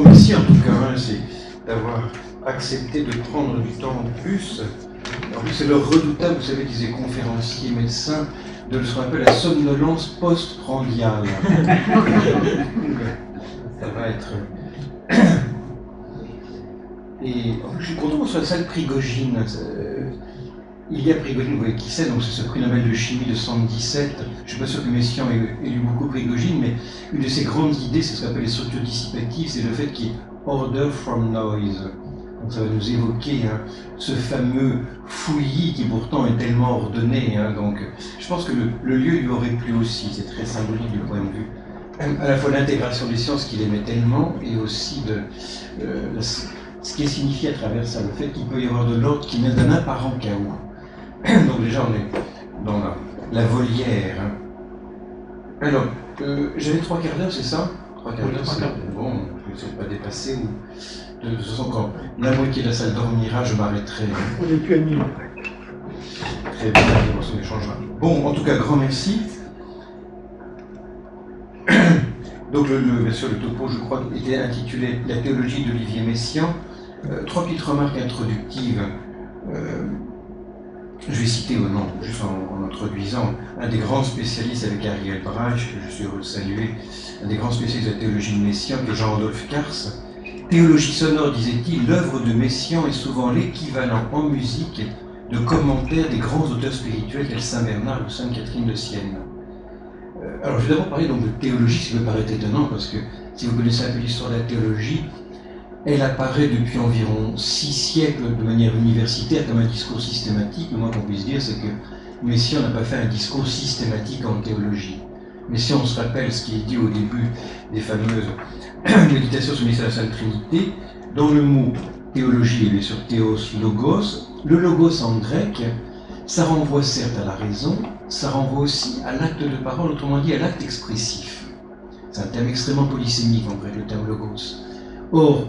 grand merci en tout cas, hein, c'est d'avoir accepté de prendre du temps en plus. En plus, c'est leur redoutable, vous savez, disait conférenciers, médecins, de ce qu'on appelle la somnolence post-prandiale. Ça va être. Et en plus, je suis content qu'on soit la salle Prigogine. Il y a Prigogine, vous voyez qui c'est, donc c'est ce prix Nobel de chimie de 117. Je ne suis pas sûr que Messiaen ait, lu beaucoup Prigogine, mais une de ses grandes idées, c'est ce qu'on appelle les structures dissipatives, c'est le fait qu'il y ait order from noise. Donc ça va nous évoquer hein, ce fameux fouillis qui pourtant est tellement ordonné. Hein. donc je pense que le, lieu lui aurait plu aussi, c'est très symbolique du point de vue à la fois l'intégration des sciences qu'il aimait tellement et aussi de, euh, ce qui est signifié à travers ça, le fait qu'il peut y avoir de l'ordre qui n'est d'un apparent chaos. Donc déjà on est dans la, volière. Hein. Alors, euh, j'avais trois quarts d'heure, c'est ça? Trois quarts d'heure, bon, je ne pas dépasser. Ou... De toute façon, quand la moitié de la salle dormira, je m'arrêterai. On n'est plus à nuit. Très bien, on changera. Bon, en tout cas, grand merci. Donc, le, le, bien sûr, le topo, je crois, était intitulé La théologie d'Olivier Messiaen. Euh, trois petites remarques introductives. Euh, je vais citer au nom, juste en, introduisant, un des grands spécialistes avec Ariel Brage, que je suis heureux de saluer, un des grands spécialistes de la théologie de Messiaen, qui Jean-Rodolphe Kars. Théologie sonore, disait-il, l'œuvre de Messiaen est souvent l'équivalent en musique de commentaires des grands auteurs spirituels tels Saint Bernard ou Sainte Catherine de Sienne. Euh, alors je vais d'abord parler donc de théologie, ce qui me paraît étonnant, parce que si vous connaissez un peu l'histoire de la théologie, elle apparaît depuis environ six siècles de manière universitaire comme un discours systématique. Le moins qu'on puisse dire, c'est que Messiaen n'a pas fait un discours systématique en théologie. Mais si on se rappelle ce qui est dit au début des fameuses méditations sur le la Sainte Trinité, dans le mot théologie, il est sur théos, logos. Le logos en grec, ça renvoie certes à la raison, ça renvoie aussi à l'acte de parole, autrement dit à l'acte expressif. C'est un terme extrêmement polysémique en grec, le terme logos. Or,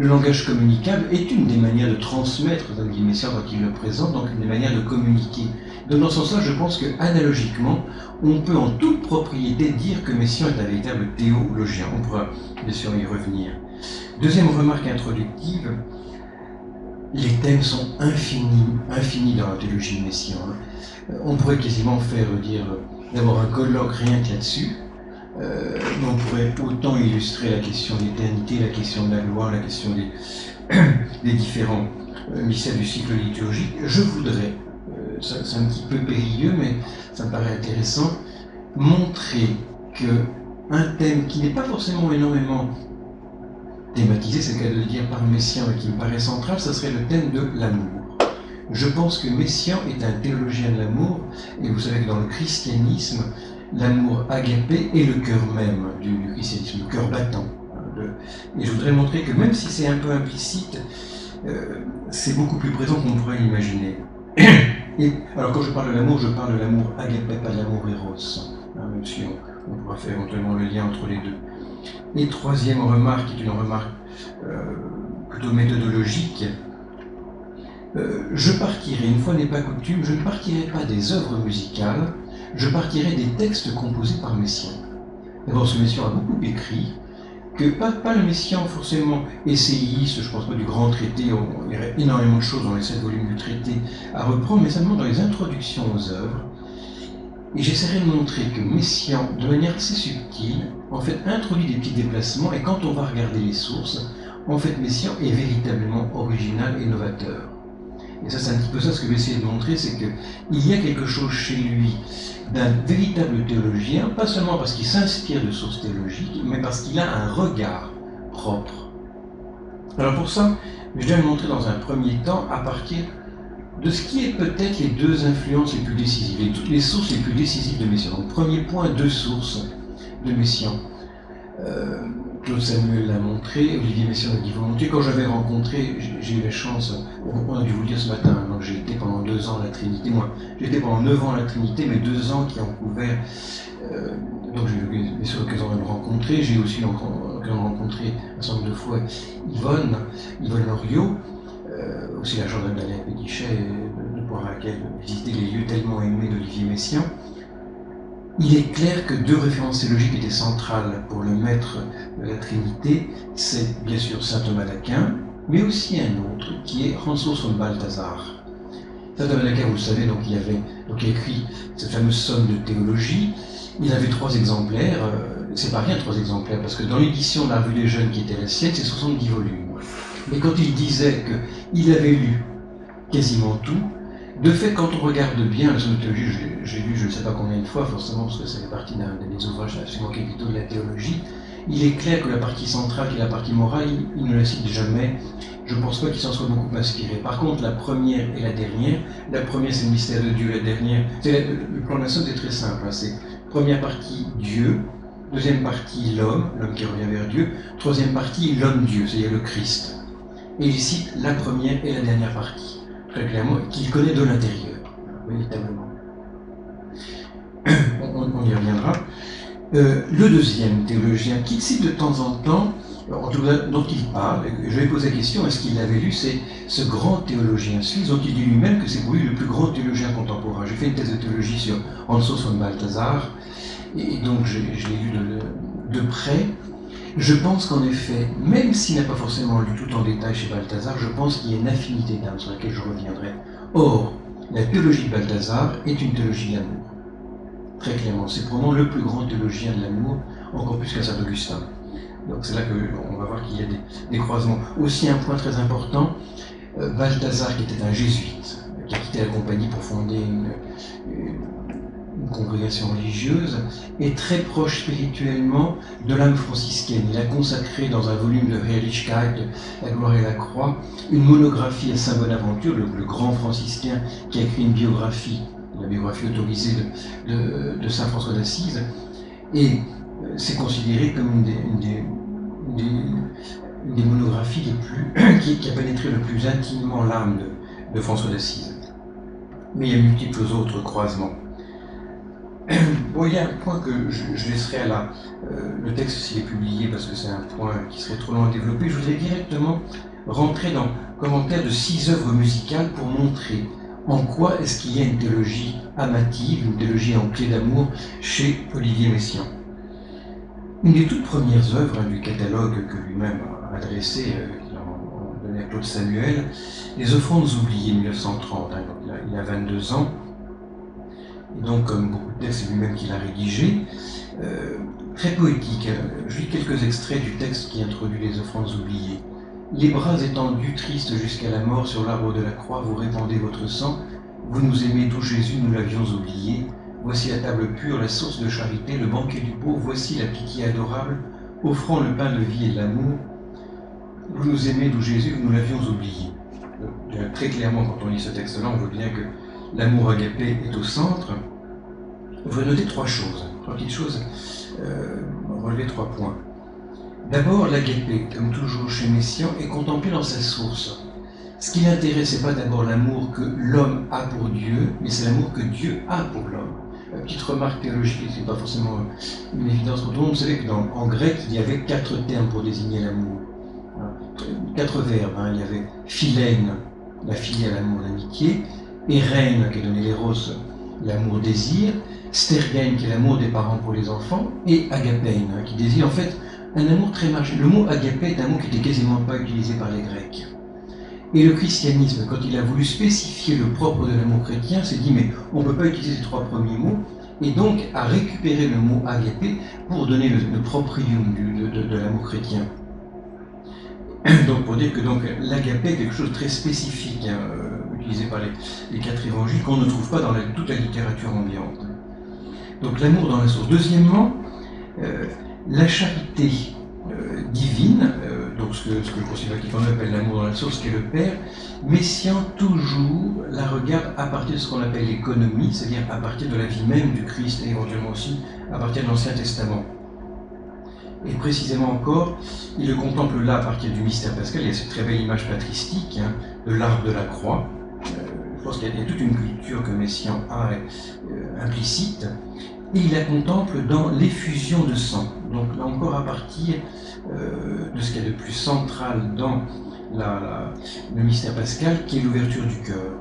le langage communicable est une des manières de transmettre, dans dit Messiaen quand il le présente, donc une des manières de communiquer. Dans ce sens-là, je pense que analogiquement, on peut en toute propriété dire que Messiaen est un véritable théologien. On pourra bien sûr y revenir. Deuxième remarque introductive, les thèmes sont infinis, infinis dans la théologie de Messiaen. On pourrait quasiment faire dire d'abord un colloque rien que là-dessus, euh, on pourrait autant illustrer la question de l'éternité, la question de la loi, la question des, différents euh, mystères du cycle liturgique. Je voudrais, euh, c'est un petit peu périlleux, mais ça me paraît intéressant, montrer que un thème qui n'est pas forcément énormément thématisé, c'est le cas de le dire par Messiaen et qui me paraît central, ce serait le thème de l'amour. Je pense que Messiaen est un théologien de l'amour, et vous savez que dans le christianisme, l'amour agapé est le cœur même du, christianisme, le cœur battant. Hein, et je voudrais montrer que même si c'est un peu implicite, euh, c'est beaucoup plus présent qu'on pourrait l'imaginer. Et alors quand je parle de l'amour, je parle de l'amour agapé, pas de l'amour eros, hein, même si on, pourra faire éventuellement le lien entre les deux. Et troisième remarque, qui est une remarque euh, plutôt méthodologique, euh, je partirai, une fois n'est pas coutume, je ne partirai pas des œuvres musicales, je partirai des textes composés par Messiaen. D'abord, ce Messiaen a beaucoup écrit, que pas, le Messiaen forcément essayiste, je pense pas du grand traité, il y aurait énormément de choses dans les sept volumes du traité à reprendre, mais seulement dans les introductions aux œuvres. Et j'essaierai de montrer que Messiaen, de manière assez subtile, en fait introduit des petits déplacements, et quand on va regarder les sources, en fait Messiaen est véritablement original et novateur. Et ça, c'est un petit peu ça ce que je vais essayer de montrer, c'est qu'il y a quelque chose chez lui d'un véritable théologien, pas seulement parce qu'il s'inspire de sources théologiques, mais parce qu'il a un regard propre. Alors pour ça, je vais le montrer dans un premier temps à partir de ce qui est peut-être les deux influences les plus décisives, les, les sources les plus décisives de Messiaen. Donc premier point, deux sources de Messiaen. Euh, Claude Samuel l'a montré, Olivier Messiaen l'a dit volontiers. Quand j'avais rencontré, j'ai eu la chance, on a dû vous le dire ce matin, hein, j'ai été pendant deux ans à la Trinité, moi j'ai été pendant neuf ans à la Trinité, mais deux ans qui ont couvert, euh, donc j'ai eu l'occasion de le rencontrer, j'ai aussi l'occasion de rencontrer un certain nombre de fois Yvonne, Yvonne Loriot, euh, aussi la gendarme d'Alain Pédichet, de, pouvoir à laquelle visiter les lieux tellement aimés d'Olivier Messiaen. Il est clair que deux références théologiques étaient centrales pour le maître de la Trinité. C'est bien sûr saint Thomas d'Aquin, mais aussi un autre qui est Ransos von Balthasar. Saint Thomas d'Aquin, vous le savez, donc il avait donc écrit cette fameuse somme de théologie. Il avait trois exemplaires. Euh, c'est pas rien trois exemplaires, parce que dans l'édition de la Revue des Jeunes qui était la sienne, c'est 70 volumes. Mais quand il disait qu'il avait lu quasiment tout, de fait, quand on regarde bien la théologie, j'ai lu je ne sais pas combien de fois, forcément, parce que ça fait partie d'un des ouvrages absolument capitaux de la théologie, il est clair que la partie centrale, est la partie morale, il, ne la cite jamais. Je ne pense pas qu'il s'en soit beaucoup inspiré. Par contre, la première et la dernière, la première c'est le mystère de Dieu, la dernière, le, plan de la est très simple. Hein. c'est première partie Dieu, deuxième partie l'homme, l'homme qui revient vers Dieu, troisième partie l'homme-Dieu, c'est-à-dire le Christ. Et il cite la première et la dernière partie très clairement, qu'il connaît de l'intérieur, véritablement. On, y reviendra. Euh, le deuxième théologien qu'il cite de temps en temps, dont il parle, je vais poser la question, est-ce qu'il avait lu, c'est ce grand théologien suisse dont il dit lui-même que c'est pour lui le plus grand théologien contemporain. J'ai fait une thèse de théologie sur Hansos von Balthasar, et donc je, l'ai lu de près. Je pense qu'en effet, même s'il n'a pas forcément lu tout en détail chez Balthazar, je pense qu'il y a une affinité d'âme sur laquelle je reviendrai. Or, la théologie de Balthazar est une théologie de l'amour. Très clairement, c'est probablement le plus grand théologien de l'amour, encore plus qu'à Saint-Augustin. Donc c'est là qu'on va voir qu'il y a des, croisements. Aussi un point très important, euh, Balthazar qui était un jésuite, qui a quitté la compagnie pour fonder une congrégation religieuse, est très proche spirituellement de l'âme franciscaine. Il a consacré dans un volume de Heiligkeit, La gloire et la croix, une monographie à Saint Bonaventure, le, grand franciscain qui a écrit une biographie, la biographie autorisée de, Saint François d'Assise, et euh, c'est considéré comme une des, monographies les plus, qui, a pénétré le plus intimement l'âme de François d'Assise. Mais il y a multiples autres croisements. Il y a un point que je, laisserai à euh, le texte s'il est publié, parce que c'est un point qui serait trop long à développer. Je voudrais directement rentrer dans le commentaire de six œuvres musicales pour montrer en quoi est-ce qu'il y a une théologie amative, une théologie en clé d'amour chez Olivier Messiaen. Une des toutes premières œuvres du catalogue que lui-même a adressé, euh, qu'il a donné à Claude Samuel, Les offrandes oubliées 1930, hein, il a 22 ans, et donc comme beaucoup de textes, c'est lui-même qui l'a rédigé, euh, très poétique. Je lis quelques extraits du texte qui introduit les offrandes oubliées. Les bras étendus, tristes jusqu'à la mort sur l'arbre de la croix, vous répandez votre sang, vous nous aimez tout Jésus, nous l'avions oublié. Voici la table pure, la source de charité, le banquet du beau, voici la pitié adorable, offrant le pain de vie et de l'amour. Vous nous aimez d'où Jésus, nous l'avions oublié. Euh, très clairement, quand on lit ce texte-là, on voit bien que l'amour agapé est au centre, on va noter trois choses, trois petites choses, euh, relever trois points. D'abord, l'agapé, comme toujours chez Messiaen, est contemplé dans sa source. Ce qui l'intéresse, n'est pas d'abord l'amour que l'homme a pour Dieu, mais c'est l'amour que Dieu a pour l'homme. Petite remarque théologique, ce n'est pas forcément une évidence pour tout le monde. Vous savez qu'en grec, il y avait quatre termes pour désigner l'amour. Quatre verbes. Hein. Il y avait philène, la filiale l'amour, l'amitié. Reine qui est donné l'éros, l'amour-désir, Stergain qui est l'amour des parents pour les enfants, et Agapein hein, qui désire en fait un amour très marché. Le mot agapé est un mot qui n'était quasiment pas utilisé par les Grecs. Et le christianisme, quand il a voulu spécifier le propre de l'amour chrétien, s'est dit mais on ne peut pas utiliser ces trois premiers mots, et donc a récupéré le mot agapé pour donner le, proprium de, l'amour chrétien. Donc pour dire que l'agapé est quelque chose de très spécifique. Hein, par les, quatre évangiles qu'on ne trouve pas dans toute la littérature ambiante. Donc l'amour dans la source. Deuxièmement, euh, la charité euh, divine, euh, donc ce que, ce que le Concile appelle l'amour dans la source, qui est le Père, Messiaen toujours la regarde à partir de ce qu'on appelle l'économie, c'est-à-dire à partir de la vie même du Christ et éventuellement aussi à partir de l'Ancien Testament. Et précisément encore, il le contemple là à partir du mystère pascal. Il y a cette très belle image patristique hein, de l'arbre de la croix, je pense qu'il y a toute une culture que Messiaen a euh, implicite, et il la contemple dans l'effusion de sang. Donc là encore à partir euh, de ce qu'il y a de plus central dans le mystère pascal, qui est l'ouverture du cœur.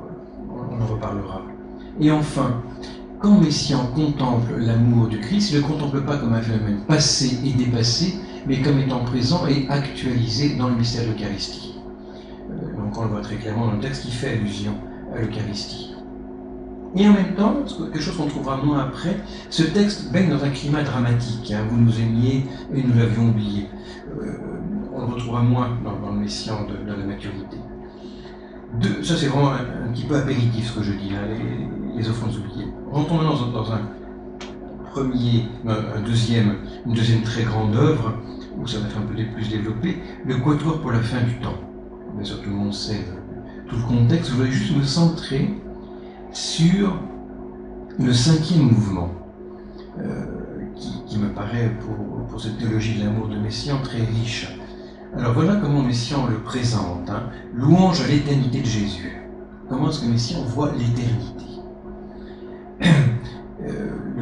On, en reparlera. Et enfin, quand Messiaen contemple l'amour du Christ, il ne le contemple pas comme un phénomène passé et dépassé, mais comme étant présent et actualisé dans le mystère de l'Eucharistie. Euh, donc on le voit très clairement dans le texte qui fait allusion à l'Eucharistie. Et en même temps, quelque chose qu'on trouvera moins après, ce texte baigne dans un climat dramatique. Hein. vous nous aimiez et nous l'avions oublié. Euh, on le retrouvera moins dans, le Messian de, la maturité. ça c'est vraiment un, petit peu apéritif ce que je dis, là, les, les offrandes oubliées. Rentrons maintenant dans, un premier, un deuxième, une deuxième très grande œuvre, où ça va être un peu plus développé, le quatuor pour la fin du temps. Bien sûr, tout le monde sait tout le contexte. Je voudrais juste me centrer sur le cinquième mouvement, euh, qui, me paraît, pour, cette théologie de l'amour de Messiaen, très riche. Alors voilà comment Messiaen le présente. Hein. Louange à l'éternité de Jésus. Comment est-ce que Messiaen voit l'éternité?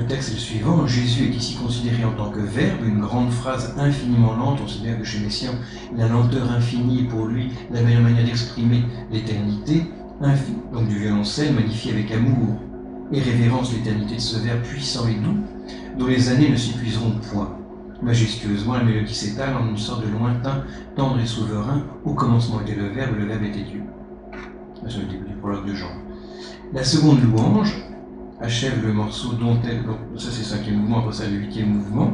texte est le suivant. Jésus est ici considéré en tant que verbe, une grande phrase infiniment lente. On sait bien que chez Messiaen, la lenteur infinie est pour lui la meilleure manière d'exprimer l'éternité donc du violoncelle magnifié avec amour et révérence l'éternité de ce verbe puissant et doux, dont les années ne s'épuiseront point. Majestueusement, la mélodie s'étale en une sorte de lointain, tendre et souverain. Au commencement était le Verbe, le Verbe était Dieu. La seconde louange achève le morceau dont elle. Donc, ça, c'est le cinquième mouvement, après ça, le huitième mouvement.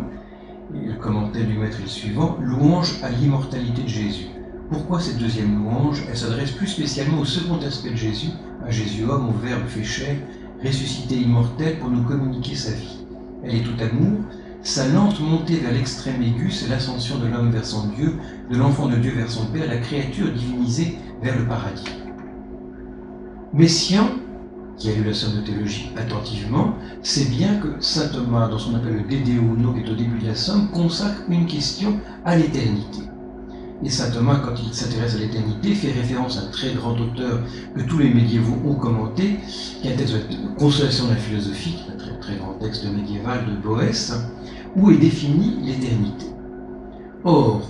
Et le du maître le suivant Louange à l'immortalité de Jésus. Pourquoi cette deuxième louange? Elle s'adresse plus spécialement au second aspect de Jésus, à Jésus homme, au Verbe fait chair, ressuscité immortel pour nous communiquer sa vie. Elle est tout amour, sa lente montée vers l'extrême aigu, c'est l'ascension de l'homme vers son Dieu, de l'enfant de Dieu vers son Père, la créature divinisée vers le paradis. Messian, qui a lu la somme de théologie attentivement, sait bien que saint Thomas, dans son appel le Dédéuno, qui est au début de la somme, consacre une question à l'éternité. Et saint Thomas, quand il s'intéresse à l'éternité, fait référence à un très grand auteur que tous les médiévaux ont commenté, qui est un texte de Consolation de la philosophie, un très, très grand texte médiéval de Boès, où est définie l'éternité. Or,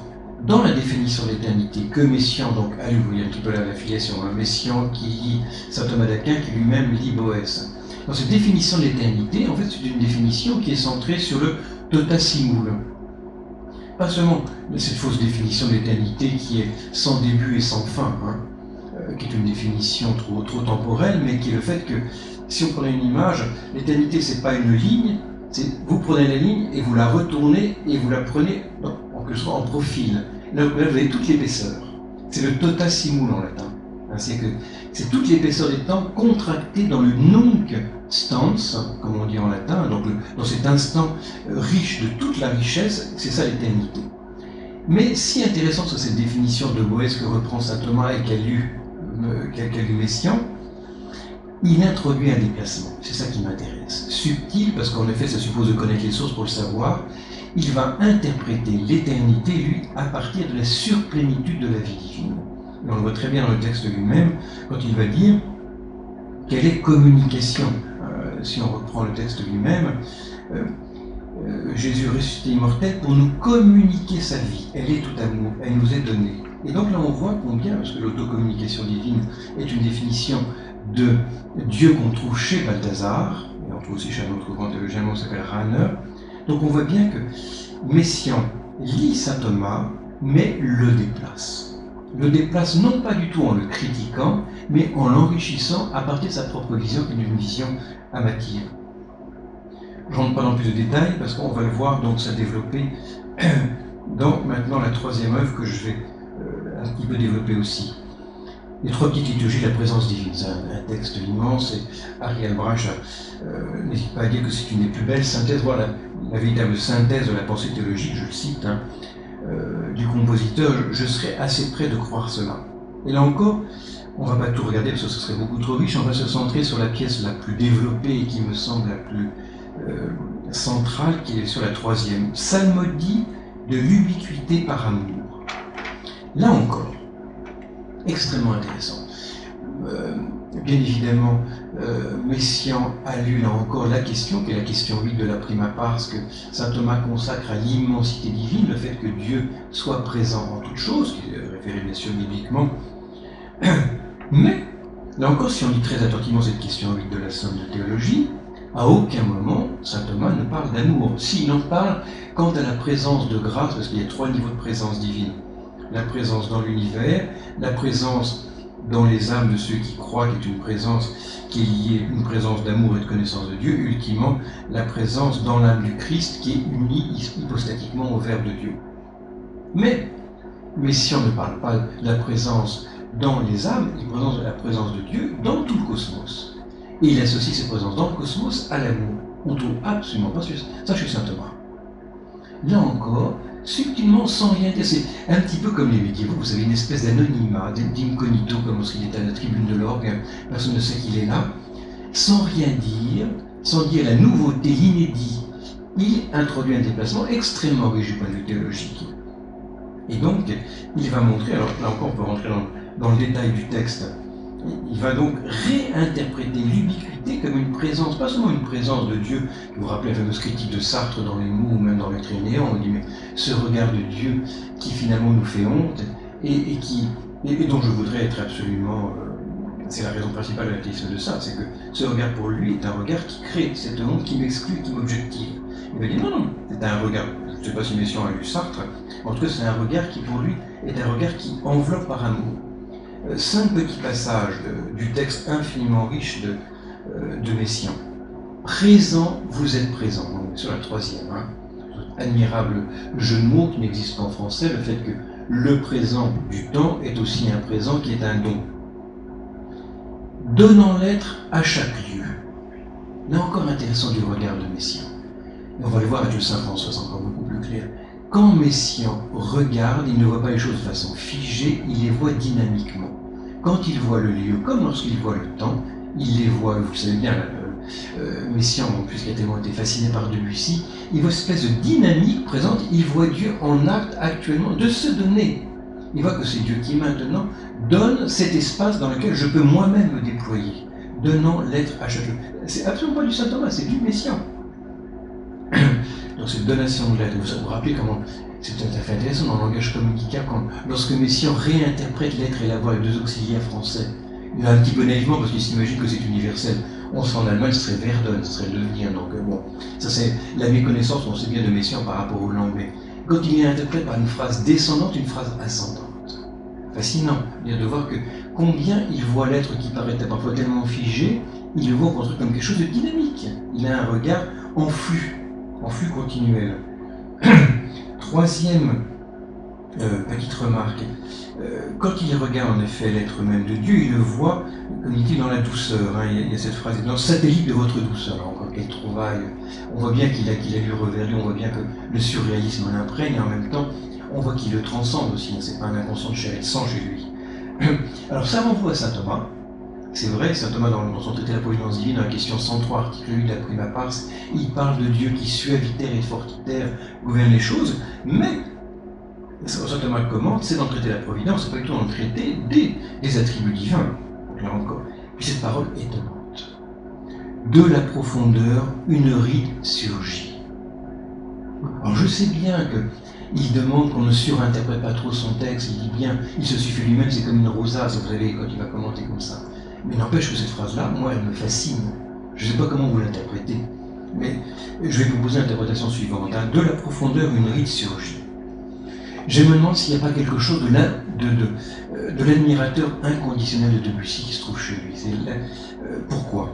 dans la définition de l'éternité que Messiaen, donc à vous voyez un petit peu la, filiation, hein, Messiaen qui lit saint Thomas d'Aquin, qui lui-même lit Boès. Dans cette définition de l'éternité, en fait, c'est une définition qui est centrée sur le totasimul, pas seulement cette fausse définition de l'éternité qui est sans début et sans fin, hein, euh, qui est une définition trop, trop temporelle, mais qui est le fait que si on prenait une image, l'éternité c'est pas une ligne, c'est vous prenez la ligne et vous la retournez et vous la prenez en quelque sorte en profil. Là, vous avez toute l'épaisseur. C'est le tota simul en latin. C'est que c'est toute l'épaisseur des temps contractée dans le nunc stans, comme on dit en latin, donc dans cet instant euh, riche de toute la richesse, c'est ça l'éternité. Mais si intéressant sur cette définition de Boès que reprend saint Thomas et qu'a lu, euh, lu Messiaen, il introduit un déplacement. C'est ça qui m'intéresse. Subtil, parce qu'en effet, ça suppose de connaître les sources pour le savoir. Il va interpréter l'éternité, lui, à partir de la surplénitude de la vie divine. Et on le voit très bien dans le texte lui-même, quand il va dire quelle est communication si on reprend le texte lui-même, euh, euh, Jésus ressuscité immortel pour nous communiquer sa vie. Elle est tout amour, elle nous est donnée. Et donc là on voit combien, parce que l'autocommunication divine est une définition de Dieu qu'on trouve chez Balthazar, et on trouve aussi chez un autre grand théologien qui s'appelle Rahner, donc on voit bien que Messian lit saint Thomas, mais le déplace le déplace non pas du tout en le critiquant, mais en l'enrichissant à partir de sa propre vision, qui est une vision amative. Je rentre pas dans plus de détails parce qu'on va le voir donc ça développer dans maintenant la troisième œuvre que je vais euh, un petit peu développer aussi. Les trois petites liturgies de la présence divine, c'est un, texte immense et Ariel Brach euh, n'hésite pas à dire que c'est une des plus belles synthèses, voilà véritable synthèse de la pensée théologique, je le cite, hein, euh, du compositeur, je, serais assez près de croire cela. Et là encore, on va pas tout regarder parce que ce serait beaucoup trop riche, on va se centrer sur la pièce la plus développée et qui me semble la plus euh, centrale, qui est sur la troisième. Salmodie de l'ubiquité par amour. Là encore, extrêmement intéressant. Euh, bien évidemment, euh, a lu là encore la question, qui est la question 8 de la prima parce que saint Thomas consacre à l'immensité divine, le fait que Dieu soit présent en toutes choses, qui est référé bien sûr bibliquement. Mais, là encore, si on lit très attentivement cette question 8 de la somme de théologie, À aucun moment, saint Thomas ne parle d'amour. S'il en parle quant à la présence de grâce, parce qu'il y a trois niveaux de présence divine. La présence dans l'univers, la présence dans les âmes de ceux qui croient, qui est une présence qui est liée, une présence d'amour et de connaissance de Dieu, ultimement la présence dans l'âme du Christ qui est unie hypostatiquement au Verbe de Dieu. Mais, mais si on ne parle pas de la présence dans les âmes, il présence de la présence de Dieu dans tout le cosmos. Et il associe cette présence dans le cosmos à l'amour. On ne trouve absolument pas ça chez saint Thomas. Là encore, subtilement, sans rien dire, c'est un petit peu comme les médiévaux, vous savez, une espèce d'anonymat, d'incognito, comme lorsqu'il est à la tribune de l'orgue, personne ne sait qu'il est là, sans rien dire, sans dire la nouveauté, l'inédit. Il introduit un déplacement extrêmement riche du point de vue théologique. Et donc, il va montrer, alors là encore on peut rentrer dans, dans le détail du texte, il va donc réinterpréter l'ubiquité comme une présence, pas seulement une présence de Dieu, vous vous rappelez la fameuse critique de Sartre dans les mots ou même dans les Néant, on dit mais ce regard de Dieu qui finalement nous fait honte et, qui, et, dont je voudrais être absolument... Euh, c'est la raison principale de l'athéisme de ça, c'est que ce regard pour lui est un regard qui crée cette honte qui m'exclut, qui m'objective. Il va dire non, non, c'est un regard, je ne sais pas si Messiaen a lu Sartre, en tout cas c'est un regard qui pour lui est un regard qui enveloppe par amour cinq petits passages du texte infiniment riche de, euh, de Messiaen. Présent, vous êtes présent. sur la troisième. Hein. Admirable jeu de mots qui n'existe pas en français, le fait que le présent du temps est aussi un présent qui est un don. Donnant l'être à chaque lieu. Là encore intéressant du regard de Messiaen. on va le voir avec le Saint François, c'est encore beaucoup plus clair. Quand Messiaen regarde, il ne voit pas les choses de façon figée, il les voit dynamiquement. Quand il voit le lieu, comme lorsqu'il voit le temps, il les voit, vous savez bien, euh, euh, Messiaen, puisqu'il a tellement été fasciné par Debussy, il voit cette espèce de dynamique présente, il voit Dieu en acte actuellement de se donner. Il voit que c'est Dieu qui maintenant donne cet espace dans lequel je peux moi-même me déployer, donnant l'être à chacun. C'est absolument pas du Saint Thomas, c'est du Messiaen. Donc cette donation de l'être, vous vous rappelez comment c'est tout à fait intéressant dans le langage communicable quand, lorsque Messiaen réinterprète l'être et la voix avec deux auxiliaires français. A un petit peu naïvement parce qu'il s'imagine que c'est universel. On serait en Allemagne, ce serait Verdun, ce serait devenir. Donc euh, bon, ça c'est la méconnaissance, on sait bien de Messiaen par rapport aux langues. Mais quand il interprète par une phrase descendante, une phrase ascendante. Fascinant, bien de voir que combien il voit l'être qui paraît parfois tellement figé, il le voit construit comme quelque chose de dynamique. Il a un regard en flux en flux continuel. Troisième euh, petite remarque, euh, quand il regarde en effet l'être même de Dieu, il le voit, comme il dit, dans la douceur. Hein. il, y a, cette phrase, dans satellite de votre douceur. encore quelle trouvaille. On voit bien qu'il a, qu'il a lu Reverdy, on voit bien que le surréalisme l'imprègne, et en même temps, on voit qu'il le transcende aussi. Hein. c'est pas un inconscient de chair et de chez lui. Alors ça renvoie à saint Thomas, c'est vrai, saint Thomas, dans, son traité de la providence divine, dans la question 103, article 8 de la prima pars, il parle de Dieu qui suavitaire et fortitaire gouverne les choses, mais saint Thomas commente, c'est dans le traité de la providence, c'est pas du tout dans le traité des, attributs divins. Là encore. Puis cette parole étonnante. De la profondeur, une rite surgit. Alors je sais bien que il demande qu'on ne surinterprète pas trop son texte, il dit bien, il se suffit lui-même, c'est comme une rosace, vous savez, quand il va commenter comme ça. Mais n'empêche que cette phrase-là, moi, elle me fascine. Je ne sais pas comment vous l'interprétez, mais je vais vous poser l'interprétation suivante. Hein. De la profondeur, une rite surgit. Je me demande s'il n'y a pas quelque chose de, euh, de, l'admirateur inconditionnel de Debussy qui se trouve chez lui. Euh, pourquoi?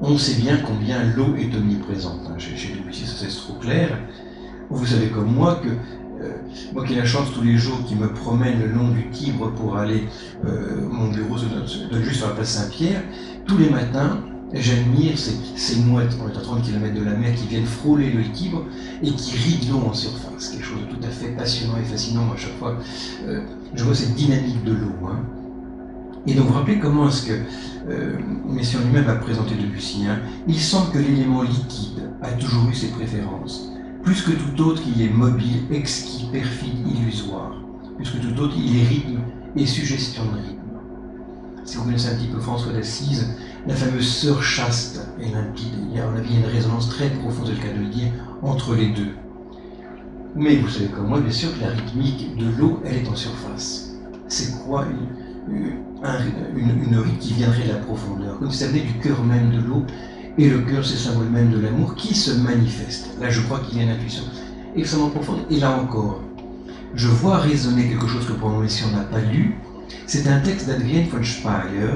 On sait bien combien l'eau est omniprésente. Hein. Chez, chez, Debussy, ça c'est trop clair. Vous savez comme moi que moi qui ai la chance tous les jours qui me promène le long du Tibre pour aller, euh, mon bureau se donne, juste sur la place Saint-Pierre, tous les matins, j'admire ces, ces, mouettes, on est à 30 km de la mer, qui viennent frôler le Tibre et qui rient l'eau en surface. Quelque chose de tout à fait passionnant et fascinant. à chaque fois, euh, je vois cette dynamique de l'eau. Hein. Et donc, vous rappelez comment est-ce que euh, Messiaen lui-même a présenté Debussy hein Il semble que l'élément liquide a toujours eu ses préférences. Plus que tout autre, il est mobile, exquis, perfide, illusoire. Plus que tout autre, il est rythme et suggestion de rythme. Si vous connaissez un petit peu François d'Assise, la fameuse sœur chaste et limpide, il y a, a une résonance très profonde, c'est le cas de le dire, entre les deux. Mais vous savez comme moi, bien sûr, que la rythmique de l'eau, elle est en surface. C'est quoi une, une, une, rythme qui viendrait de la profondeur? Comme si ça venait du cœur même de l'eau, Et le cœur, c'est le symbole même de l'amour qui se manifeste. Là, je crois qu'il y a une intuition extrêmement profonde. Et là encore, je vois résonner quelque chose que pour le si on n'a pas lu. C'est un texte d'Adrienne von Speyer,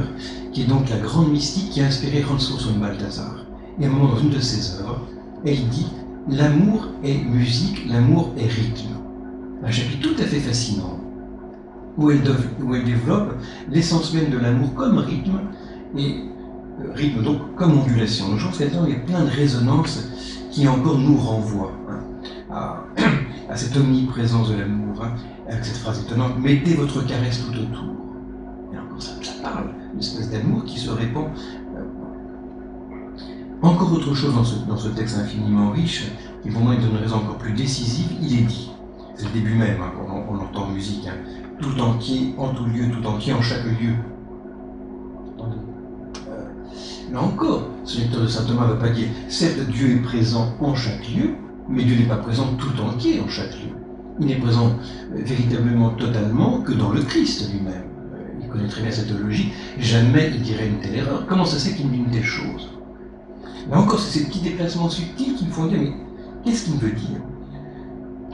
qui est donc la grande mystique qui a inspiré Hans von Balthasar. Et à un moment, dans une de ses œuvres, elle dit L'amour est musique, l'amour est rythme. Un chapitre tout à fait fascinant, où elle, développe l'essence même de l'amour comme rythme, et rythme donc comme ondulation. Donc je pense qu'il y a plein de résonances qui encore nous renvoient hein, à, cette omniprésence de l'amour, hein, avec cette phrase étonnante Mettez votre caresse tout autour. Et encore ça, ça parle d'une espèce d'amour qui se répand encore autre chose dans ce, texte infiniment riche, qui pour moi est une raison encore plus décisive, il est dit, c'est le début même, hein, on, entend musique, tout entier, en tout lieu, tout entier, en chaque lieu. Là encore, ce lecteur de saint Thomas ne va pas dire, certes Dieu est présent en chaque lieu, mais Dieu n'est pas présent tout entier en chaque lieu. Il n'est présent euh, véritablement totalement que dans le Christ lui-même. Euh, il connaît très bien cette logique, jamais il dirait une telle erreur. Comment ça fait qu'il dit une telle chose? Là encore, c'est ces petits déplacements subtils qui me font dire, mais qu'est-ce qu'il veut dire?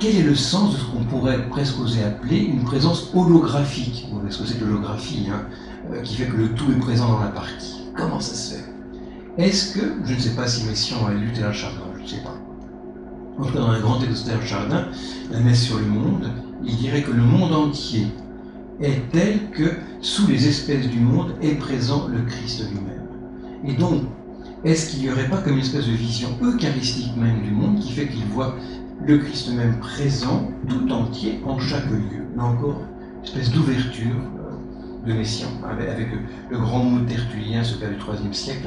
Quel est le sens de ce qu'on pourrait presque oser appeler une présence holographique? Vous ce que c'est l'holographie, hein, euh, qui fait que le tout est présent dans la partie? Comment ça se fait? Est-ce que, je ne sais pas si Messiaen a lu Taylor Chardin, je ne sais pas. En tout cas, dans un grand texte de Chardin, la messe sur le monde, il dirait que le monde entier est tel que, sous les espèces du monde, est présent le Christ lui-même. Et donc, est-ce qu'il n'y aurait pas comme une espèce de vision eucharistique même du monde qui fait qu'il voit le Christ même présent tout entier en chaque lieu? Là encore, une espèce d'ouverture euh, de Messiaen, avec, le, grand mot tertullien, ce père du IIIe siècle,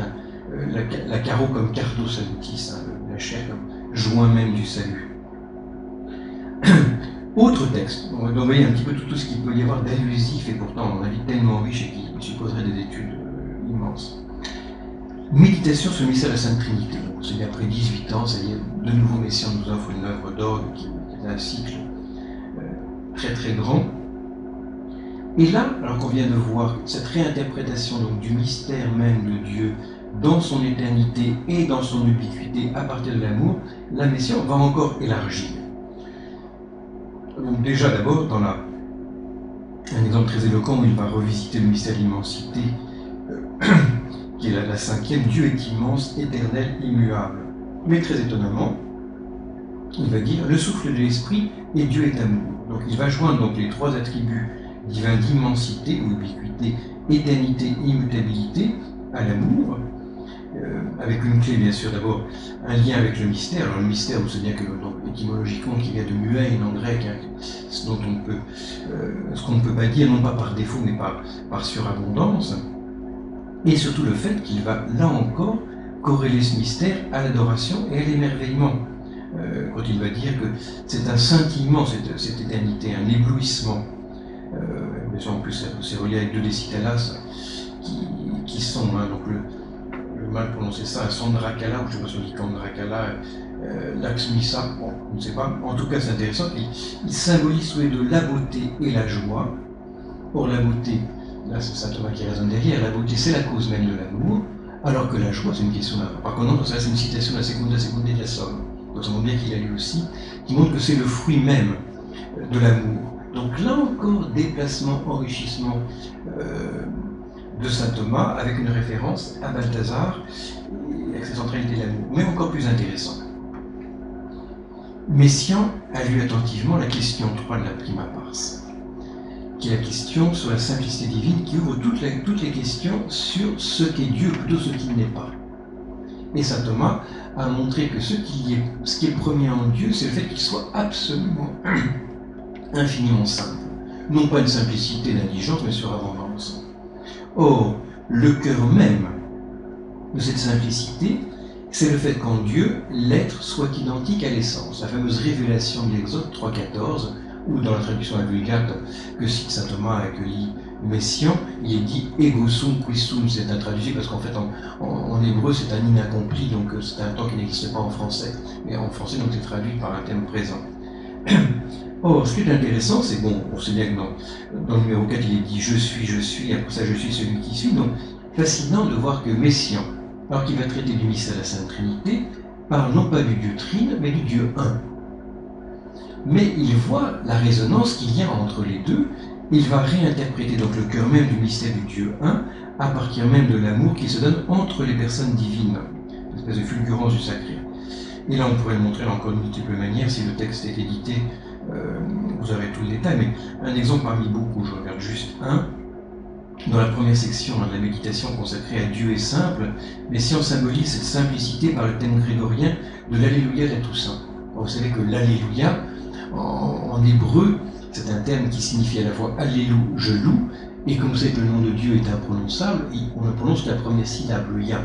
euh, la, caro comme cardo salutis, hein, la chair comme joint même du salut. Autre texte, on va envoyer un petit peu tout, ce qu'il peut y avoir d'allusif et pourtant, on a vie tellement riche et qui supposerait des études euh, immenses. Méditation sur le mystère de la Sainte Trinité. C'est après 18 ans, ça y est, de nouveau Messiaen nous offre une œuvre d'orgue qui, est un cycle euh, très très grand. Et là, alors qu'on vient de voir cette réinterprétation donc, du mystère même de Dieu dans son éternité et dans son ubiquité à partir de l'amour, la Messiaen va encore élargir. Donc déjà d'abord, dans la, un exemple très éloquent il va revisiter le mystère de l'immensité, euh, qui est la, cinquième, Dieu est immense, éternel, immuable. Mais très étonnamment, il va dire le souffle de l'esprit et Dieu est amour. Donc il va joindre donc les trois attributs divins d'immensité ou ubiquité, éternité, immutabilité à l'amour, avec une clé bien sûr d'abord un lien avec le mystère. Alors le mystère, vous savez bien que donc, étymologiquement qui vient de muet en grec, hein, ce, dont on peut, euh, ce qu'on ne peut pas dire non pas par défaut mais par, par surabondance et surtout le fait qu'il va, là encore, corréler ce mystère à l'adoration et à l'émerveillement. Euh, quand il va dire que c'est un scintillement, cette, cette, éternité, un éblouissement. Euh, en plus, c'est relié avec deux décitalas qui, qui sont, hein, donc le, mal prononcé ça, Sandrakala, ou je ne sais pas si on dit Kandrakala, euh, bon, on ne sait pas. En tout cas, c'est intéressant, il, symbolise tous les deux la beauté et la joie. Or, la beauté, là c'est saint Thomas qui résonne derrière, la beauté c'est la cause même de l'amour, alors que la joie c'est une question d'amour. Par contre, ça c'est une citation de la Seconda Seconde de la Somme, donc ça montre bien qu'il a lu aussi, qui montre que c'est le fruit même de l'amour. Donc là encore, déplacement, enrichissement euh, de saint Thomas avec une référence à Balthazar et avec sa centralité de l'amour. Mais encore plus intéressant. Messiaen a lu attentivement la question 3 de la prima pars qui est la question sur la simplicité divine, qui ouvre toutes les, questions sur ce qu'est Dieu plutôt ce qu'il n'est pas. Et saint Thomas a montré que ce qui est, premier en Dieu, c'est le fait qu'il soit absolument infiniment simple. Non pas une simplicité d'indigence, mais sur abondance. Or, le cœur même de cette simplicité, c'est le fait qu'en Dieu, l'être soit identique à l'essence. La fameuse révélation de l'Exode 3.14, ou dans la traduction la Vulgate que saint Thomas que lit Messian, il est dit ego sum qui sum, c'est intraduisible parce qu'en fait en, hébreu c'est un inaccompli, donc euh, c'est un temps qui n'existe pas en français. Mais en français donc c'est traduit par un thème présent. Or, ce qui est intéressant, c'est bon, on sait bien que dans, le numéro 4, il est dit je suis, je suis, après ça je suis celui qui suis. Donc, fascinant de voir que Messian, alors qu'il va traiter du mystère de la Sainte Trinité, parle non pas du Dieu Trine, mais du Dieu Un. Mais il voit la résonance qu'il y a entre les deux, il va réinterpréter donc le cœur même du mystère du Dieu Un à partir même de l'amour qui se donne entre les personnes divines, une espèce de fulgurance du sacré. Et là, on pourrait le montrer encore de multiples manières si le texte est édité, vous aurez tout le détail, mais un exemple parmi beaucoup, je regarde juste un. Dans la première section de la méditation consacrée à Dieu est simple, mais si on symbolise cette simplicité par le thème grégorien de l'Alléluia de la Toussaint. vous savez que l'Alléluia, en, hébreu, c'est un terme qui signifie à la fois Allélu, je loue, et comme vous savez que le nom de Dieu est imprononçable, on ne prononce que la première syllabe, le Ya.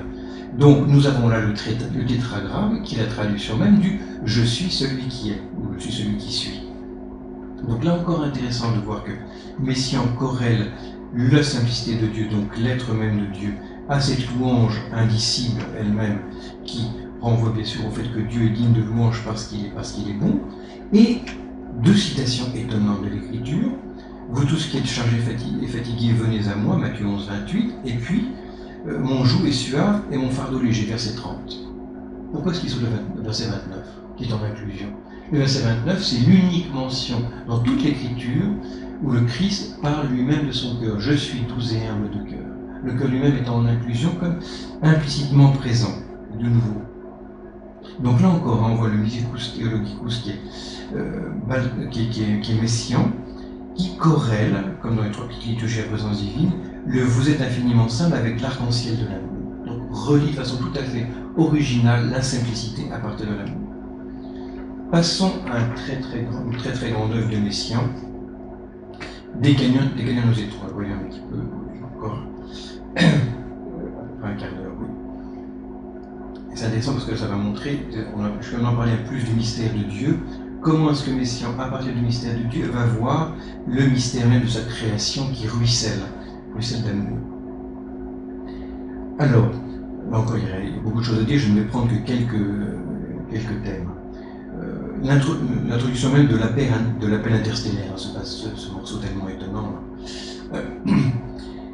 Donc nous avons là le, le tétragramme qui est la traduction même du Je suis celui qui est, ou Je suis celui qui suis. Donc là encore intéressant de voir que Messiaen corrèle la simplicité de Dieu, donc l'être même de Dieu, à cette louange indicible elle-même qui renvoie bien sûr au fait que Dieu est digne de louange parce qu'il est, est bon, et deux citations étonnantes de l'Écriture. Vous tous qui êtes chargés et fatigués, venez à moi, Matthieu 11, 28, et puis euh, mon joug est suave et mon fardeau léger, verset 30. Pourquoi est-ce qu'il souffle le verset 29, qui est en inclusion? Le verset 29, c'est l'unique mention dans toute l'Écriture où le Christ parle lui-même de son cœur. Je suis doux et humble de cœur. Le cœur lui-même étant en inclusion comme implicitement présent, de nouveau. Donc là encore, on voit le Mysicus Theologicus qui est, euh, qui, messian, qui corrèle, comme dans les trois petites liturgies à présence divine, le Vous êtes infiniment simple avec l'arc-en-ciel de l'amour. Donc relie de façon tout à fait originale la simplicité à partir de l'amour. Passons à une très très grande œuvre de Messiaen, des canyons, des canyons aux étoiles. Voyez un petit peu, encore un quart d'heure, oui. C'est intéressant parce que ça va montrer, on a, je vais en parler plus du mystère de Dieu, comment est-ce que Messiaen, à partir du mystère de Dieu, va voir le mystère même de sa création qui ruisselle, ruisselle d'amour? Alors, encore, il y a beaucoup de choses à dire, je ne vais prendre que quelques, quelques thèmes. Euh, l'introduction même de l'appel, de interstellaire, hein, ce, ce, morceau tellement étonnant, euh,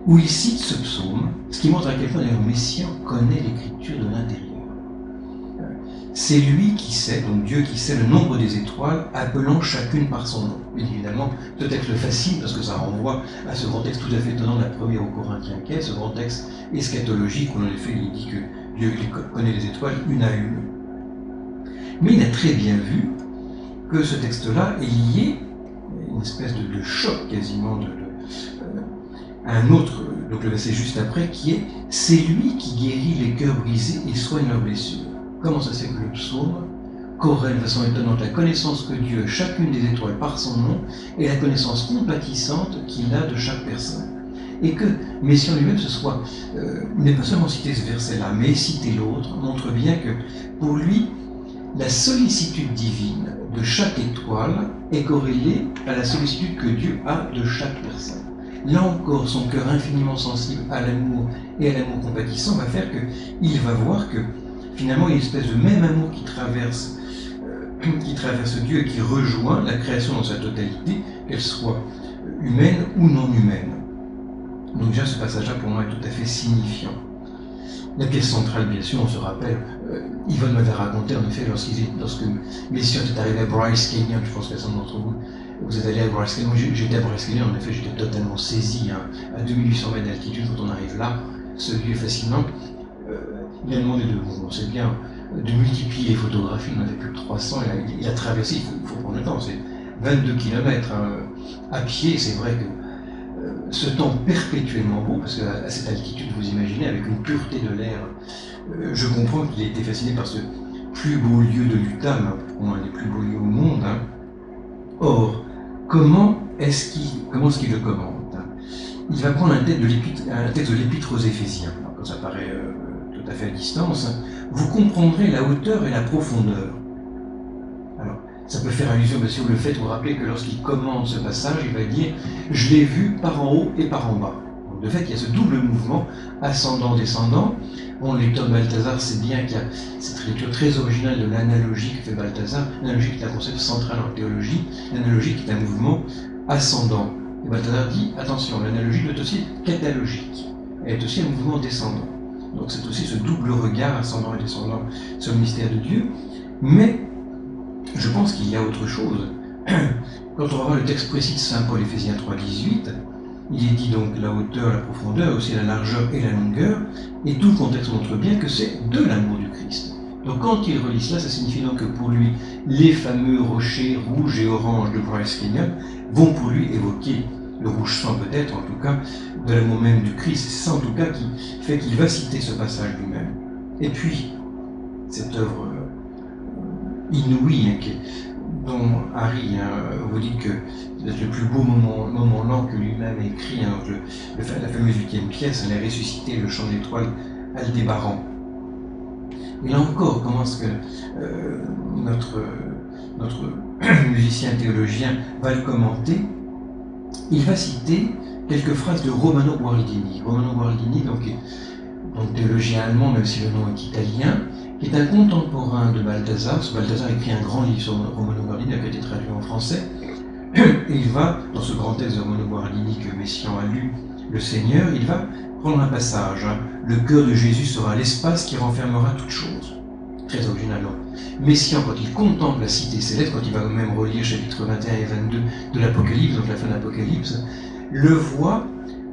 où il cite ce psaume, ce qui montre à quel point d'ailleurs Messiaen connaît l'écriture de l'intérieur. C'est lui qui sait, donc Dieu qui sait le nombre des étoiles, appelant chacune par son nom. Bien évidemment, ce texte le fascine parce que ça renvoie à ce grand texte tout à fait étonnant de la première au Corinthiens ce grand texte eschatologique où en effet il dit que Dieu connaît les étoiles une à une. Mais il a très bien vu que ce texte-là est lié, une espèce de, choc quasiment de, euh, un autre, donc le verset juste après, qui est C'est lui qui guérit les cœurs brisés et soigne leurs blessures. Comment ça se fait que le psaume corrèle de façon étonnante la connaissance que Dieu, chacune des étoiles par son nom, et la connaissance compatissante qu'il a de chaque personne et que Messiaen lui-même ce soit, euh, n'est pas seulement cité ce verset-là, mais cité l'autre, montre bien que pour lui, la sollicitude divine de chaque étoile est corrélée à la sollicitude que Dieu a de chaque personne. Là encore, son cœur infiniment sensible à l'amour et à l'amour compatissant va faire qu'il va voir que finalement, il y a une espèce de même amour qui traverse, euh, qui traverse Dieu et qui rejoint la création dans sa totalité, qu'elle soit humaine ou non humaine. Donc déjà, ce passage-là, pour moi, est tout à fait signifiant. La pièce centrale, bien sûr, on se rappelle, euh, Yvonne m'avait raconté, en effet, lorsqu'il, lorsque Messieurs est arrivé à Bryce Canyon, je pense que certains d'entre vous, vous êtes allé à Bryce Canyon, j'étais à Bryce Canyon, en effet, j'étais totalement saisi, hein, à 2800 mètres d'altitude, quand on arrive là, ce lieu fascinant, il a demandé de, on sait bien, de multiplier les photographies, il en avait plus de 300, il a, traversé, il faut, prendre le temps, c'est 22 km hein, à pied, c'est vrai que euh, ce temps perpétuellement beau, parce qu'à cette altitude, vous imaginez, avec une pureté de l'air, euh, je comprends qu'il ait été fasciné par ce plus beau lieu de l'Utah, pour moi un des plus beaux lieux au monde. Hein. Or, comment est-ce qu'il est qu le commente hein? Il va prendre un texte de l'épître aux Éphésiens, quand ça paraît euh, tout à fait à distance, vous comprendrez la hauteur et la profondeur. Ça peut faire allusion sûr le fait, vous vous rappelez que lorsqu'il commente ce passage, il va dire Je l'ai vu par en haut et par en bas. Donc, de fait, il y a ce double mouvement, ascendant-descendant. Bon, le lecteur de Balthazar sait bien qu'il y a cette lecture très originale de l'analogie que fait Balthazar. L'analogie est un concept central en théologie, l'analogie qui est un mouvement ascendant. Et Balthazar dit attention, l'analogie doit aussi être catalogique, elle est aussi un mouvement descendant. Donc c'est aussi ce double regard ascendant et descendant sur le mystère de Dieu. Mais je pense qu'il y a autre chose. Quand on va le texte précis de Saint Paul, Éphésiens 3, 18, il est dit donc la hauteur, la profondeur, aussi la largeur et la longueur, et tout le contexte montre bien que c'est de l'amour du Christ. Donc quand il relit cela, ça signifie donc que pour lui, les fameux rochers rouges et oranges de Bryce vont pour lui évoquer le rouge sang peut-être, en tout cas, de l'amour même du Christ. C'est ça en tout cas qui fait qu'il va citer ce passage lui-même. Et puis, cette œuvre inouïe hein, dont Harry hein, vous dit que c'est le plus beau moment, moment lent que lui-même a écrit, hein, le, la fameuse huitième pièce, elle a ressuscité le chant d'étoiles Aldébaran. Et là encore, comment est-ce que euh, notre, musicien théologien va le commenter Il va citer quelques phrases de Romano Guardini. Romano Guardini, donc, théologien allemand, même si le nom est italien, est un contemporain de Balthazar. Ce Balthazar a écrit un grand livre sur Romano Guardini, qui a été traduit en français. Et il va, dans ce grand texte de Romano Guardini que Messiaen a lu, Le Seigneur, il va prendre un passage. Hein. Le cœur de Jésus sera l'espace qui renfermera toute chose. Très original. Messiaen, quand il contemple la cité céleste, quand il va même relire chapitre 21 et 22 de l'Apocalypse, donc la fin de l'Apocalypse, le voit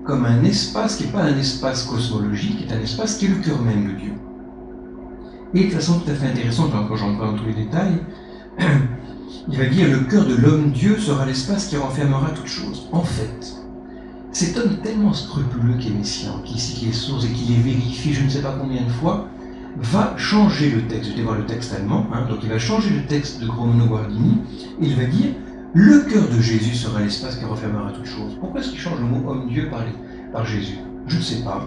comme un espace qui n'est pas un espace cosmologique, qui est un espace qui est le cœur même de Dieu. Et de façon tout à fait intéressante, quand j'en parle dans tous les détails, il va dire le cœur de l'homme-dieu sera l'espace qui renfermera toute chose. En fait, cet homme tellement scrupuleux qu'est Messiaen, qui cite les sources et qui les vérifie je ne sais pas combien de fois, va changer le texte. Je vais voir le texte allemand, hein, donc il va changer le texte de Gromano Guardini, et il va dire le cœur de Jésus sera l'espace qui renfermera toute chose. Pourquoi est-ce qu'il change le mot homme-dieu par Jésus? Je ne sais pas.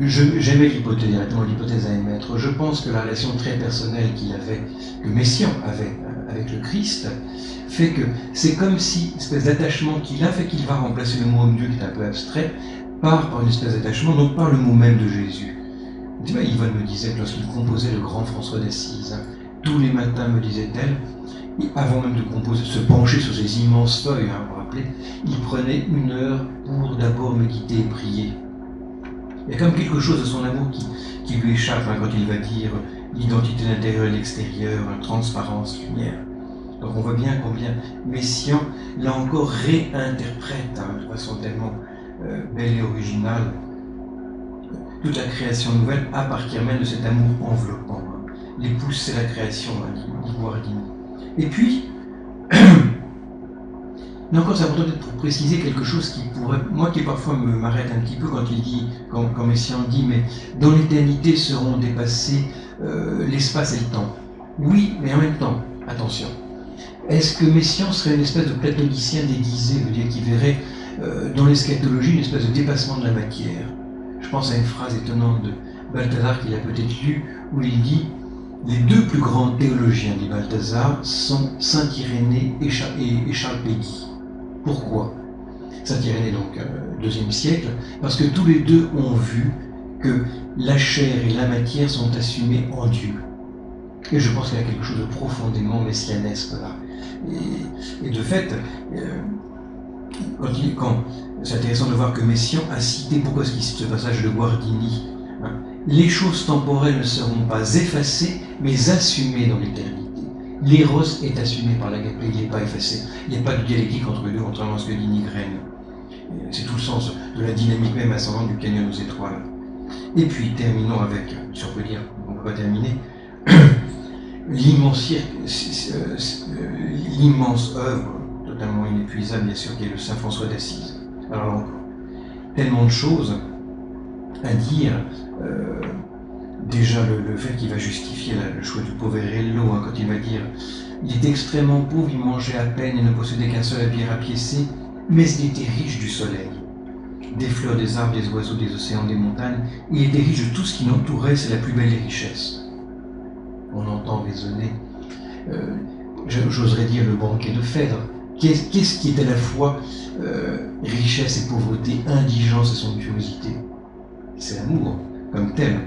J'aimais l'hypothèse, à émettre. Je pense que la relation très personnelle qu'il avait, que Messiaen avait euh, avec le Christ, fait que c'est comme si, une espèce d'attachement qu'il a, fait qu'il va remplacer le mot homme Dieu qui est un peu abstrait, par, par une espèce d'attachement, donc par le mot même de Jésus. Tu vois, Yvonne me disait que lorsqu'il composait le grand François d'Assise, hein, tous les matins, me disait-elle, avant même de composer, se pencher sur ces immenses feuilles, hein, vous rappelez, il prenait une heure pour d'abord méditer et prier. Il y a comme quelque chose de son amour qui, lui échappe hein, quand il va dire l'identité de l'intérieur et l'extérieur, transparence, lumière. Donc on voit bien combien Messiaen, là encore, réinterprète hein, de façon tellement euh, belle et originale toute la création nouvelle à partir même de cet amour enveloppant. Hein. L'épouse, c'est la création, hein, dit Guardini. Et puis, mais encore, c'est important pour préciser quelque chose qui pourrait, moi qui parfois m'arrête un petit peu quand il dit, quand, quand dit, mais dans l'éternité seront dépassés euh, l'espace et le temps. Oui, mais en même temps, attention. Est-ce que Messiaen serait une espèce de platonicien déguisé, veut dire qui verrait euh, dans l'eschatologie une espèce de dépassement de la matière? Je pense à une phrase étonnante de Balthazar qu'il a peut-être lu, où il dit les deux plus grands théologiens, dit Balthazar, sont Saint Irénée et Charles Péguy. Pourquoi Saint-Irénée, donc, euh, deuxième siècle, parce que tous les deux ont vu que la chair et la matière sont assumées en Dieu. Et je pense qu'il y a quelque chose de profondément messianesque là. Et, de fait, euh, quand, c'est intéressant de voir que Messiaen a cité, pourquoi ce passage de Guardini hein, Les choses temporelles ne seront pas effacées, mais assumées dans l'éternité. L'éros est assumé par l'agapé, il n'est pas effacé. Il n'y a pas de dialectique entre les deux, contrairement à ce que dit Nigraine. C'est tout le sens de la dynamique même ascendante du canyon aux étoiles. Et puis terminons avec, si on peut dire, on ne peut pas terminer, l'immense œuvre, totalement inépuisable bien sûr, qui est le Saint François d'Assise. Alors tellement de choses à dire. Euh, déjà le, fait qu'il va justifier le choix du Poverello hein, quand il va dire il était extrêmement pauvre, il mangeait à peine et ne possédait qu'un seul pierre à piécer, mais il était riche du soleil, des fleurs, des arbres, des oiseaux, des océans, des montagnes. Il était riche de tout ce qui l'entourait, c'est la plus belle des richesses. On entend résonner, euh, j'oserais dire, le banquet de Phèdre. Qu'est-ce qui est à la fois euh, richesse et pauvreté, indigence et somptuosité C'est l'amour comme tel.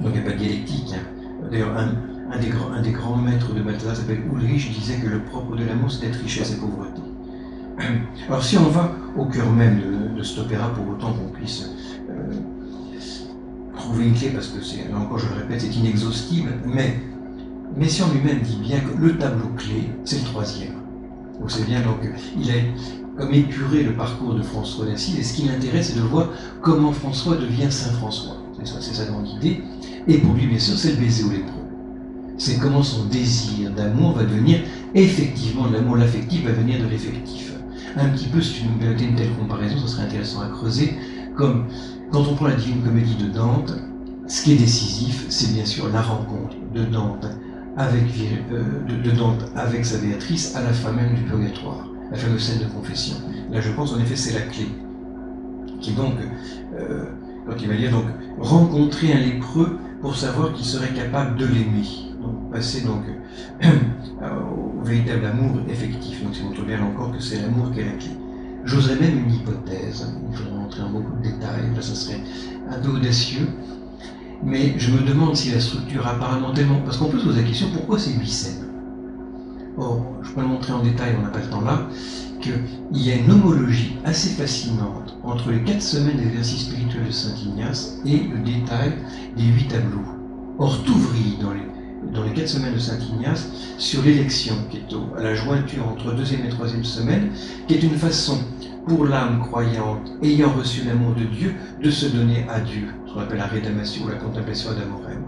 Donc il n'y a pas de dialectique. Hein. D'ailleurs, un, des grands, un, des grands maîtres de Balthazar s'appelle Ulrich, disait que le propre de l'amour, c'est d'être richesse et pauvreté. Alors si on va au cœur même de, cet opéra, pour autant qu'on puisse euh, trouver une clé parce que c'est, encore je le répète, c'est inexhaustible, mais Messiaen lui-même dit bien que le tableau clé, c'est le troisième. Donc c'est bien, donc il a comme épuré le parcours de François d'Assise, et ce qui l'intéresse, c'est de voir comment François devient Saint François. C'est ça, c'est sa grande idée. Et pour lui, bien sûr, c'est le baiser au lépreux. C'est comment son désir d'amour va devenir effectivement, l'amour, l'affectif va devenir de l'effectif. Un petit peu, si tu nous permettais une telle comparaison, ce serait intéressant à creuser, comme quand on prend la Divine Comédie de Dante, ce qui est décisif, c'est bien sûr la rencontre de Dante avec, euh, de, Dante avec sa Béatrice à la fin même du purgatoire, la fameuse scène de confession. Là, je pense, en effet, c'est la clé. Qui donc, euh, quand il va dire donc rencontrer un lépreux pour savoir qu'il serait capable de l'aimer. Donc, passer donc au véritable amour effectif. Donc, ça montre bien encore que c'est l'amour qui est la clé. J'oserais même une hypothèse, il faudrait rentrer en beaucoup de détails, là, ça serait un peu audacieux, mais je me demande si la structure apparemment tellement. Parce qu'on peut se poser la question pourquoi c'est huit scènes? Or, je peux le montrer en détail, on n'a pas le temps là, qu'il y a une homologie assez fascinante entre les quatre semaines d'exercice spirituel de Saint Ignace et le détail des huit tableaux. Or, tout vrille dans les, dans les quatre semaines de Saint Ignace sur l'élection, qui est à la jointure entre deuxième et troisième semaine, qui est une façon pour l'âme croyante ayant reçu l'amour de Dieu de se donner à Dieu, ce qu'on appelle la rédamation ou la contemplation d'amorem.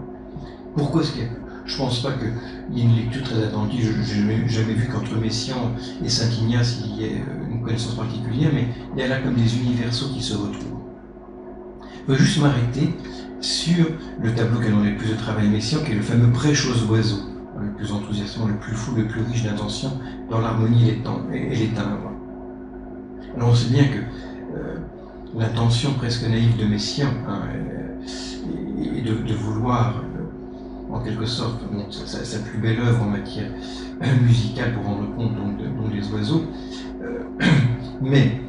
Pourquoi est-ce que je pense pas qu'il y ait une lecture très attentive. Je n'ai jamais vu qu'entre Messian et Saint Ignace il y ait euh, une connaissance particulière, mais il y a là comme des universaux qui se retrouvent. Je veux juste m'arrêter sur le tableau donné le plus de travail Messian, qui est le fameux Prêche aux oiseaux, le plus enthousiasmant, le plus fou, le plus riche d'intention dans l'harmonie et les timbres. Alors on sait bien que euh, l'intention presque naïve de Messiaen hein, est, de, vouloir, euh, en quelque sorte, sa, plus belle œuvre en matière musicale pour rendre compte donc, des oiseaux. Euh, mais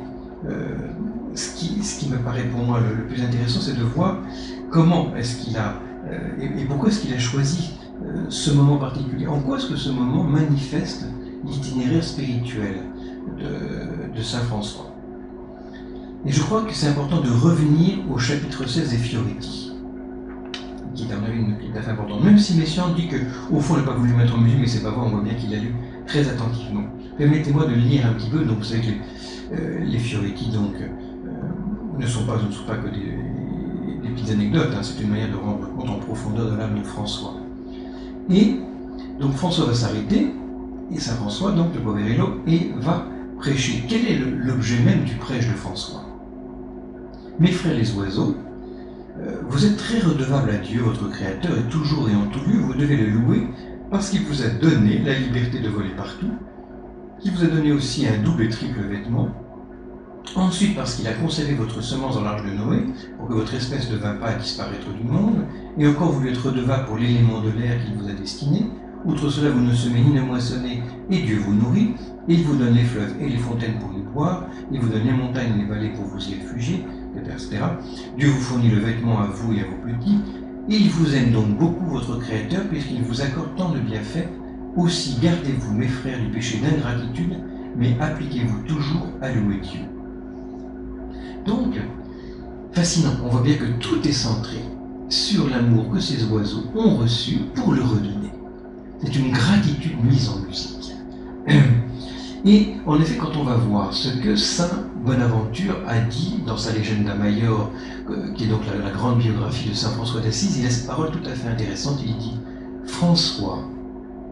ce qui, me paraît pour moi le, plus intéressant, c'est de voir comment est-ce qu'il a, et, pourquoi est-ce qu'il a choisi ce moment particulier. En quoi est-ce que ce moment manifeste l'itinéraire spirituel de, Saint François? Et je crois que c'est important de revenir au chapitre 16 des Fioretti, qui est un une tout à fait importante. Même si Messiaen dit qu'au fond, il n'a pas voulu mettre en musique, mais c'est pas vrai, on voit bien qu'il a lu très attentivement. Permettez-moi de lire un petit peu. Donc, vous savez que les, euh, Fioretti euh, ne, sont pas, ne sont pas que des, petites anecdotes, hein. c'est une manière de rendre compte en profondeur de l'âme de François. Et donc François va s'arrêter, et Saint François, donc le Poverello, et va prêcher. Quel est l'objet même du prêche de François? Mes frères les oiseaux, euh, vous êtes très redevables à Dieu, votre Créateur, et toujours et en tout lieu, vous devez le louer parce qu'il vous a donné la liberté de voler partout, qu'il vous a donné aussi un double et triple vêtement, ensuite parce qu'il a conservé votre semence dans l'arche de Noé, pour que votre espèce ne vint pas disparaître du monde, et encore vous lui êtes redevable pour l'élément de l'air qu'il vous a destiné, Outre cela, vous ne semez ni ne moissonnez, et Dieu vous nourrit. Il vous donne les fleuves et les fontaines pour y boire. Il vous donne les montagnes et les vallées pour vous y réfugier, Dieu vous fournit le vêtement à vous et à vos petits. Et il vous aime donc beaucoup, votre Créateur, puisqu'il vous accorde tant de bienfaits. Aussi gardez-vous, mes frères, du péché d'ingratitude, mais appliquez-vous toujours à louer Dieu. Donc, fascinant, on voit bien que tout est centré sur l'amour que ces oiseaux ont reçu pour le redonner. C'est une gratitude mise en musique. Et en effet, quand on va voir ce que Saint Bonaventure a dit dans sa Legenda Maior, euh, qui est donc la, grande biographie de Saint François d'Assise, il a cette parole tout à fait intéressante. Il dit François,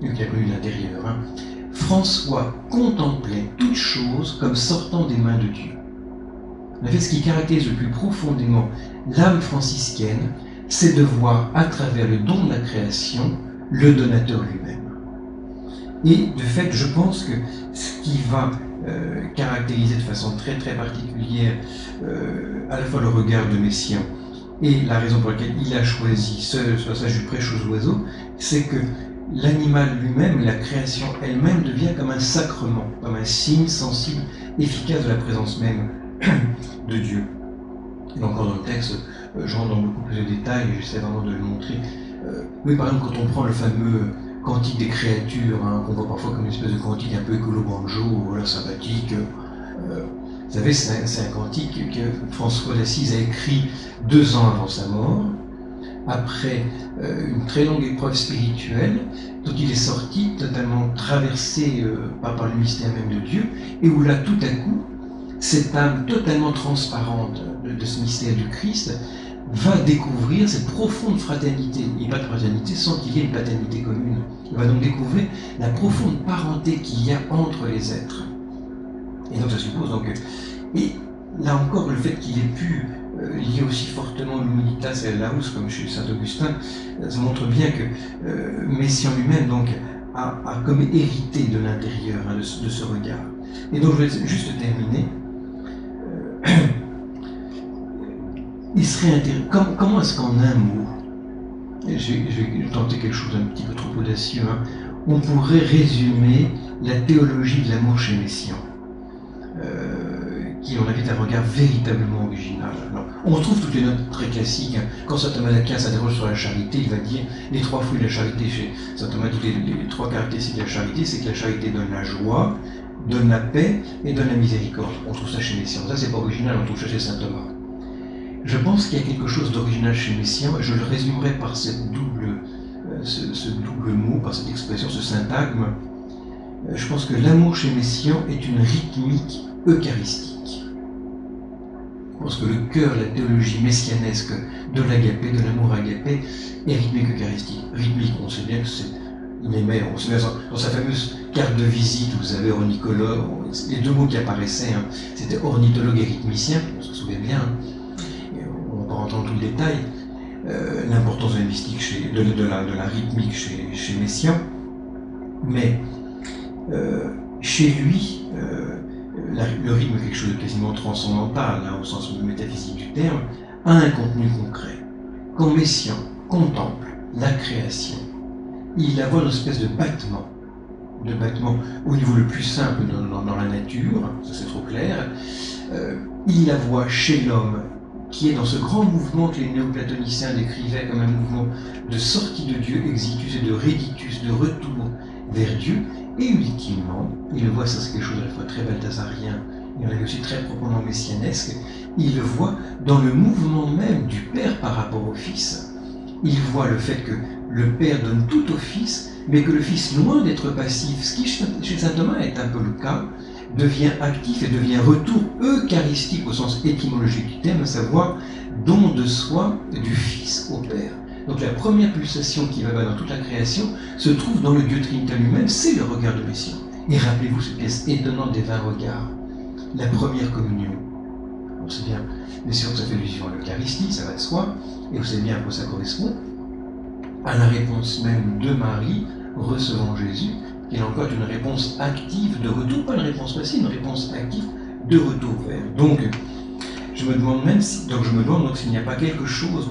qui a connu l'intérieur, hein, François contemplait toutes choses comme sortant des mains de Dieu. En effet, ce qui caractérise le plus profondément l'âme franciscaine, c'est de voir à travers le don de la création le donateur lui-même. Et de fait, je pense que ce qui va euh, caractériser de façon très très particulière euh, à la fois le regard de Messiaen et la raison pour laquelle il a choisi ce passage du prêche aux oiseaux, c'est que l'animal lui-même, la création elle-même devient comme un sacrement, comme un signe sensible, efficace de la présence même de Dieu. Et encore dans le texte, euh, je rentre dans beaucoup plus de détails, j'essaie vraiment de le montrer euh, oui, par exemple, quand on prend le fameux cantique des créatures, hein, qu'on voit parfois comme une espèce de cantique un peu écolo-banjo, voilà, sympathique. Euh, vous savez, c'est un, cantique que François d'Assise a écrit deux ans avant sa mort, après euh, une très longue épreuve spirituelle, dont il est sorti totalement traversé euh, par, le mystère même de Dieu, et où là, tout à coup, cette âme totalement transparente de, ce mystère du Christ va découvrir cette profonde fraternité, et pas de fraternité sans qu'il y ait une paternité commune. Il va donc découvrir la profonde parenté qu'il y a entre les êtres. Et donc ça suppose donc... Et là encore, le fait qu'il ait pu euh, lier aussi fortement l'humilitas et la comme chez saint Augustin, euh, ça montre bien que euh, lui-même donc, a, comme hérité de l'intérieur hein, de, ce regard. Et donc je vais juste terminer. il serait intéressant. comment est-ce qu'en un mot, je vais, tenter quelque chose d'un petit peu trop audacieux, hein, on pourrait résumer la théologie de l'amour chez Messiaen qui, on avait un regard véritablement original. on retrouve toutes les notes très classiques. Hein. Quand saint Thomas d'Aquin s'interroge sur la charité, il va dire les trois fruits de la charité chez saint Thomas les, les, trois caractéristiques de la charité, c'est que la charité donne la joie, donne la paix et donne la miséricorde. On trouve ça chez Messiaen. Ça, c'est pas original, on trouve ça chez saint Thomas. Je pense qu'il y a quelque chose d'original chez Messiaen, je le résumerai par cette double, euh, ce, double mot, par cette expression, ce syntagme. Euh, je pense que l'amour chez Messiaen est une rythmique eucharistique. Je pense que le cœur, la théologie messianesque de l'agapé, de l'amour agapé, est rythmique eucharistique. Rythmique, on sait bien que c'est. On se met dans sa fameuse carte de visite, vous savez, ornicologue, les deux mots qui apparaissaient, hein, c'était ornithologue et rythmicien, on se souvient bien, hein. Rentrer dans tout le détail, euh, l'importance de la chez, de, la, de, la, rythmique chez, chez Messiaen, mais euh, chez lui, euh, le rythme est quelque chose de quasiment transcendantal, hein, au sens métaphysique du terme, a un contenu concret. Quand Messiaen contemple la création, il a voit une espèce de battement, de battement au niveau le plus simple dans, la nature, ça c'est trop clair, il la voit chez l'homme qui est dans ce grand mouvement que les néoplatoniciens décrivaient comme un mouvement de sortie de Dieu, exitus et de reditus, de retour vers Dieu, et ultimement, il le voit, ça c'est quelque chose à la fois très balthasarien, il en aussi très proprement messianesque, il le voit dans le mouvement même du Père par rapport au Fils. Il voit le fait que le Père donne tout au Fils, mais que le Fils, loin d'être passif, ce qui chez saint Thomas est un peu le cas, devient actif et devient retour eucharistique au sens étymologique du terme, à savoir don de soi du Fils au Père. Donc la première pulsation qui va dans toute la création se trouve dans le Dieu Trinité lui-même, c'est le regard de Messiaen. Et rappelez-vous cette pièce étonnante des 20 regards, la première communion. On sait bien, Messiaen, ça fait allusion à l'Eucharistie, ça va de soi, et vous savez bien à quoi ça correspond À la réponse même de Marie recevant Jésus, qui est encore une réponse active de retour, pas une réponse passive, une réponse active de retour vers. Donc, je me demande même si, donc je me demande s'il n'y a pas quelque chose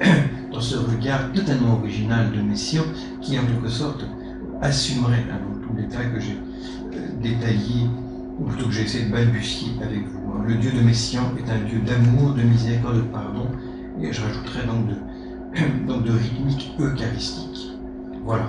dans ce regard totalement original de Messiaen qui, en quelque sorte, assumerait hein, tout le détail que j'ai euh, détaillé, ou plutôt que j'ai essayé de balbutier avec vous. Hein. Le Dieu de Messiaen est un Dieu d'amour, de miséricorde, de pardon, et je rajouterai donc de, donc de rythmique eucharistique. Voilà.